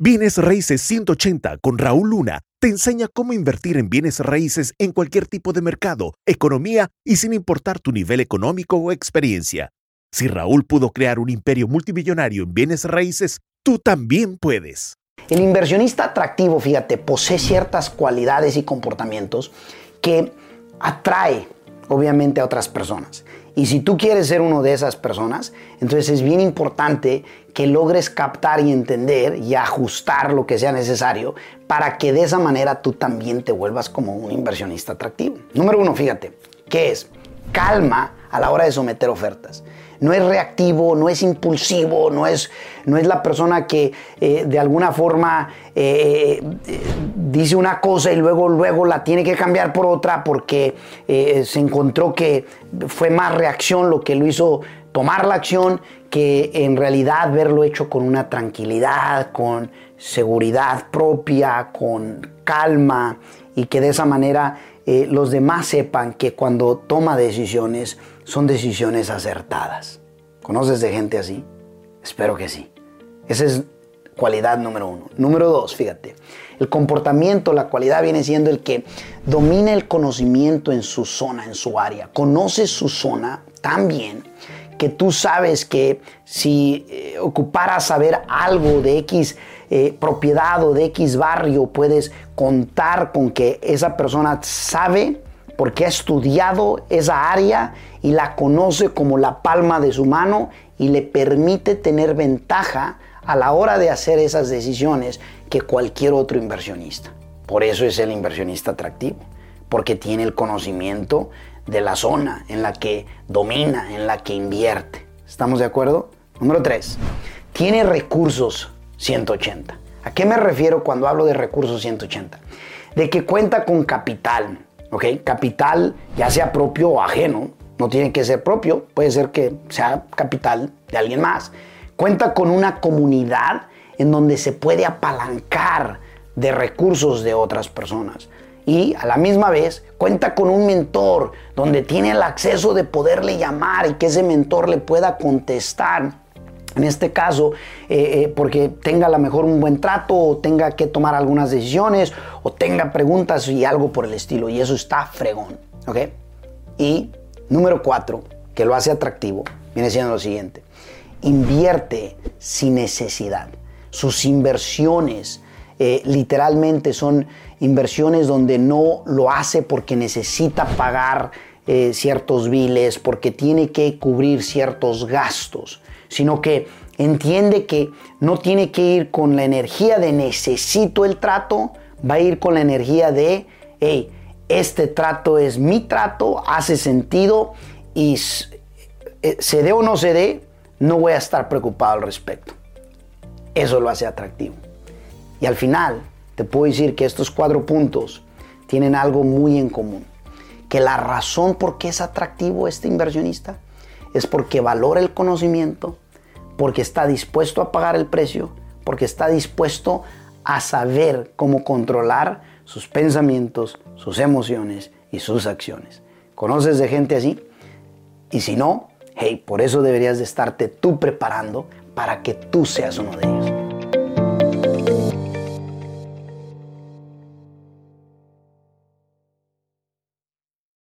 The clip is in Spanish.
Bienes Raíces 180 con Raúl Luna te enseña cómo invertir en bienes raíces en cualquier tipo de mercado, economía y sin importar tu nivel económico o experiencia. Si Raúl pudo crear un imperio multimillonario en bienes raíces, tú también puedes. El inversionista atractivo, fíjate, posee ciertas cualidades y comportamientos que atrae obviamente a otras personas. Y si tú quieres ser uno de esas personas, entonces es bien importante que logres captar y entender y ajustar lo que sea necesario para que de esa manera tú también te vuelvas como un inversionista atractivo. Número uno, fíjate, ¿qué es? Calma a la hora de someter ofertas no es reactivo, no es impulsivo, no es, no es la persona que eh, de alguna forma eh, eh, dice una cosa y luego, luego la tiene que cambiar por otra porque se encontró que fue más reacción lo que lo hizo tomar la acción que en realidad verlo hecho con una tranquilidad, con seguridad propia, con calma y que de esa manera los demás sepan que cuando toma decisiones son decisiones acertadas. ¿Conoces de gente así? Espero que sí. Esa es cualidad número uno. Número dos, fíjate, el comportamiento, la cualidad viene siendo el que domina el conocimiento en su zona, en su área. Conoce su zona tan bien que tú sabes que si eh, ocuparas saber algo de X eh, propiedad o de X barrio, puedes contar con que esa persona sabe porque ha estudiado esa área y la conoce como la palma de su mano y le permite tener ventaja a la hora de hacer esas decisiones que cualquier otro inversionista. Por eso es el inversionista atractivo, porque tiene el conocimiento de la zona en la que domina, en la que invierte. ¿Estamos de acuerdo? Número 3. Tiene recursos 180. ¿A qué me refiero cuando hablo de recursos 180? De que cuenta con capital, ¿ok? Capital, ya sea propio o ajeno, no tiene que ser propio, puede ser que sea capital de alguien más. Cuenta con una comunidad en donde se puede apalancar de recursos de otras personas. Y a la misma vez cuenta con un mentor donde tiene el acceso de poderle llamar y que ese mentor le pueda contestar en este caso, eh, eh, porque tenga a lo mejor un buen trato o tenga que tomar algunas decisiones o tenga preguntas y algo por el estilo. Y eso está fregón. ¿Ok? Y número cuatro, que lo hace atractivo, viene siendo lo siguiente. Invierte sin necesidad. Sus inversiones eh, literalmente son inversiones donde no lo hace porque necesita pagar ciertos biles, porque tiene que cubrir ciertos gastos sino que entiende que no tiene que ir con la energía de necesito el trato, va a ir con la energía de, hey, este trato es mi trato, hace sentido y eh, se dé o no se dé, no voy a estar preocupado al respecto. Eso lo hace atractivo. Y al final, te puedo decir que estos cuatro puntos tienen algo muy en común. Que la razón por qué es atractivo este inversionista es porque valora el conocimiento, porque está dispuesto a pagar el precio, porque está dispuesto a saber cómo controlar sus pensamientos, sus emociones y sus acciones. ¿Conoces de gente así? Y si no, hey, por eso deberías de estarte tú preparando para que tú seas uno de ellos.